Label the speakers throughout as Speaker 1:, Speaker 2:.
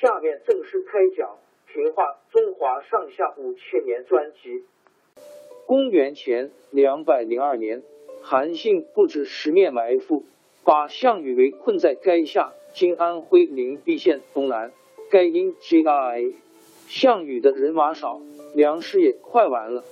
Speaker 1: 下面正式开讲《评话中华上下五千年》专辑。
Speaker 2: 公元前两百零二年，韩信布置十面埋伏，把项羽围困在垓下（今安徽灵璧县东南）。该因 J.I. 项羽的人马少，粮食也快完了，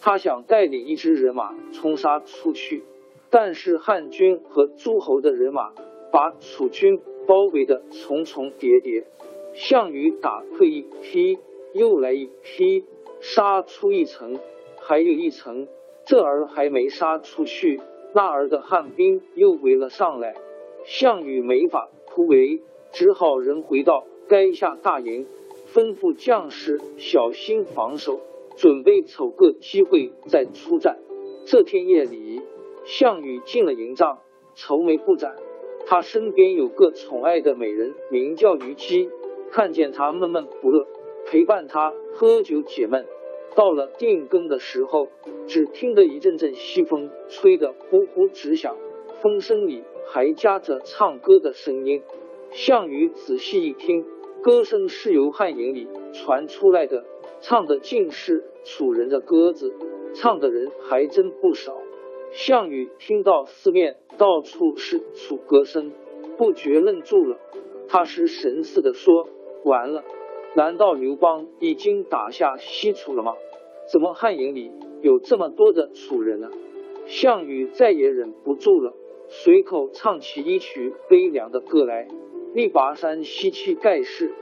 Speaker 2: 他想带领一支人马冲杀出去，但是汉军和诸侯的人马。把楚军包围的重重叠叠，项羽打退一批，又来一批，杀出一层，还有一层，这儿还没杀出去，那儿的汉兵又围了上来，项羽没法突围，只好人回到垓下大营，吩咐将士小心防守，准备瞅个机会再出战。这天夜里，项羽进了营帐，愁眉不展。他身边有个宠爱的美人，名叫虞姬。看见他闷闷不乐，陪伴他喝酒解闷。到了定更的时候，只听得一阵阵西风吹得呼呼直响，风声里还夹着唱歌的声音。项羽仔细一听，歌声是由汉营里传出来的，唱的尽是楚人的歌子，唱的人还真不少。项羽听到四面到处是楚歌声，不觉愣住了。他失神似的说：“完了，难道刘邦已经打下西楚了吗？怎么汉营里有这么多的楚人呢？”项羽再也忍不住了，随口唱起一曲悲凉的歌来：“力拔山兮气盖世，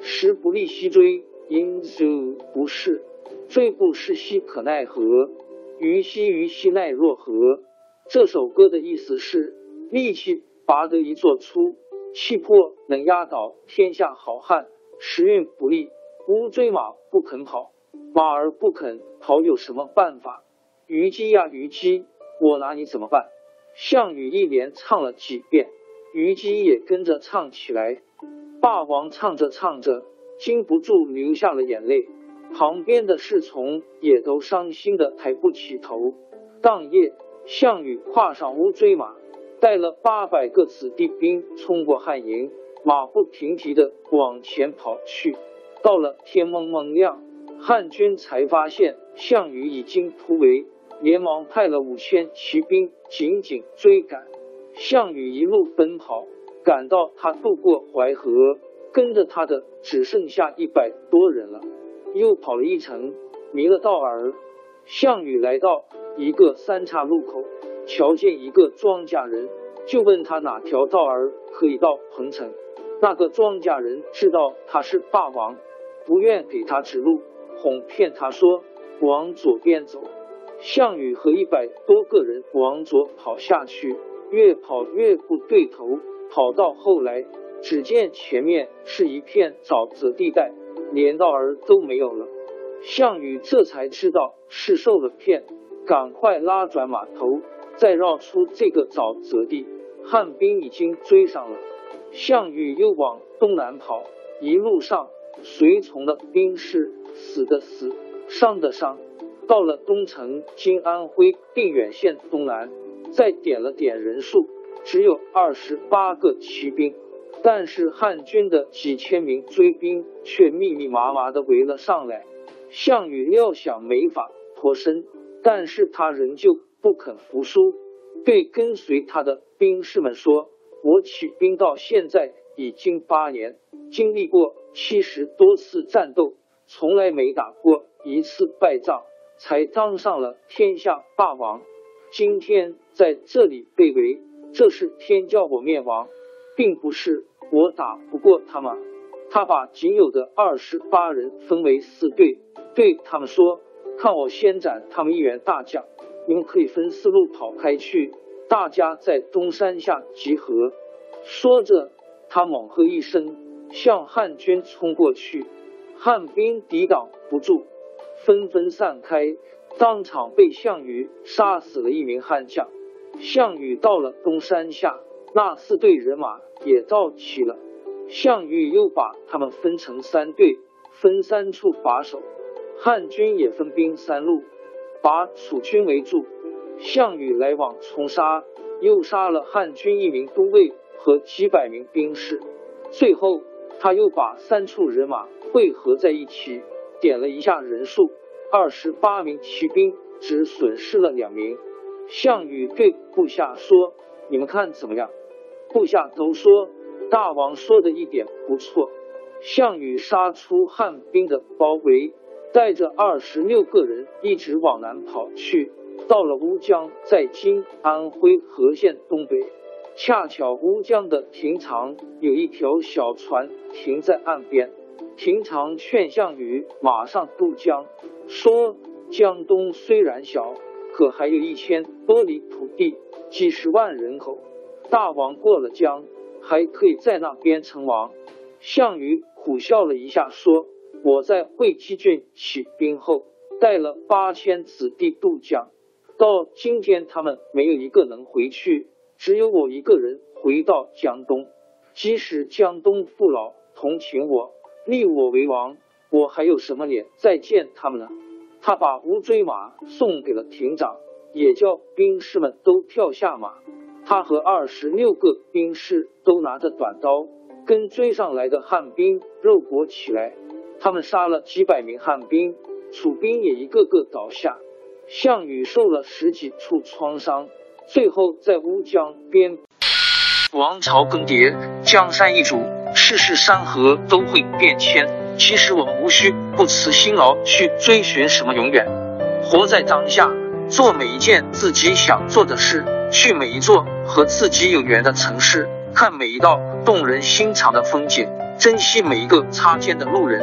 Speaker 2: 时不利兮骓，因阻不恃，追不逝兮可奈何。”虞兮虞兮奈若何？这首歌的意思是：力气拔得一座粗，气魄能压倒天下好汉。时运不利，乌骓马不肯跑，马儿不肯跑，有什么办法？虞姬呀，虞姬，我拿你怎么办？项羽一连唱了几遍，虞姬也跟着唱起来。霸王唱着唱着，禁不住流下了眼泪。旁边的侍从也都伤心的抬不起头。当夜，项羽跨上乌骓马，带了八百个子弟兵冲过汉营，马不停蹄的往前跑去。到了天蒙蒙亮，汉军才发现项羽已经突围，连忙派了五千骑兵紧紧追赶。项羽一路奔跑，赶到他渡过淮河，跟着他的只剩下一百多人了。又跑了一程，迷了道儿。项羽来到一个三岔路口，瞧见一个庄稼人，就问他哪条道儿可以到彭城。那个庄稼人知道他是霸王，不愿给他指路，哄骗他说往左边走。项羽和一百多个人往左跑下去，越跑越不对头，跑到后来，只见前面是一片沼泽地带。连道儿都没有了，项羽这才知道是受了骗，赶快拉转马头，再绕出这个沼泽地。汉兵已经追上了，项羽又往东南跑，一路上随从的兵士死的死，伤的伤。到了东城，今安徽定远县东南，再点了点人数，只有二十八个骑兵。但是汉军的几千名追兵却密密麻麻的围了上来。项羽料想没法脱身，但是他仍旧不肯服输，对跟随他的兵士们说：“我起兵到现在已经八年，经历过七十多次战斗，从来没打过一次败仗，才当上了天下霸王。今天在这里被围，这是天叫我灭亡，并不是。”我打不过他们，他把仅有的二十八人分为四队，对他们说：“看我先斩他们一员大将，你们可以分四路跑开去，大家在东山下集合。”说着，他猛喝一声，向汉军冲过去。汉兵抵挡不住，纷纷散开，当场被项羽杀死了一名汉将。项羽到了东山下。那四队人马也到齐了，项羽又把他们分成三队，分三处把守。汉军也分兵三路，把楚军围住。项羽来往冲杀，又杀了汉军一名都尉和几百名兵士。最后，他又把三处人马汇合在一起，点了一下人数，二十八名骑兵只损失了两名。项羽对部下说：“你们看怎么样？”部下都说大王说的一点不错。项羽杀出汉兵的包围，带着二十六个人一直往南跑去，到了乌江，在今安徽和县东北。恰巧乌江的亭长有一条小船停在岸边，亭长劝项羽马上渡江，说江东虽然小，可还有一千多里土地，几十万人口。大王过了江，还可以在那边称王。项羽苦笑了一下，说：“我在会稽郡起兵后，带了八千子弟渡江，到今天他们没有一个能回去，只有我一个人回到江东。即使江东父老同情我，立我为王，我还有什么脸再见他们呢？”他把乌骓马送给了亭长，也叫兵士们都跳下马。他和二十六个兵士都拿着短刀，跟追上来的汉兵肉搏起来。他们杀了几百名汉兵，楚兵也一个个倒下。项羽受了十几处创伤，最后在乌江边。王朝更迭，江山易主，世事山河都会变迁。其实我们无需不辞辛劳去追寻什么永远，活在当下，做每一件自己想做的事。去每一座和自己有缘的城市，看每一道动人心肠的风景，珍惜每一个擦肩的路人。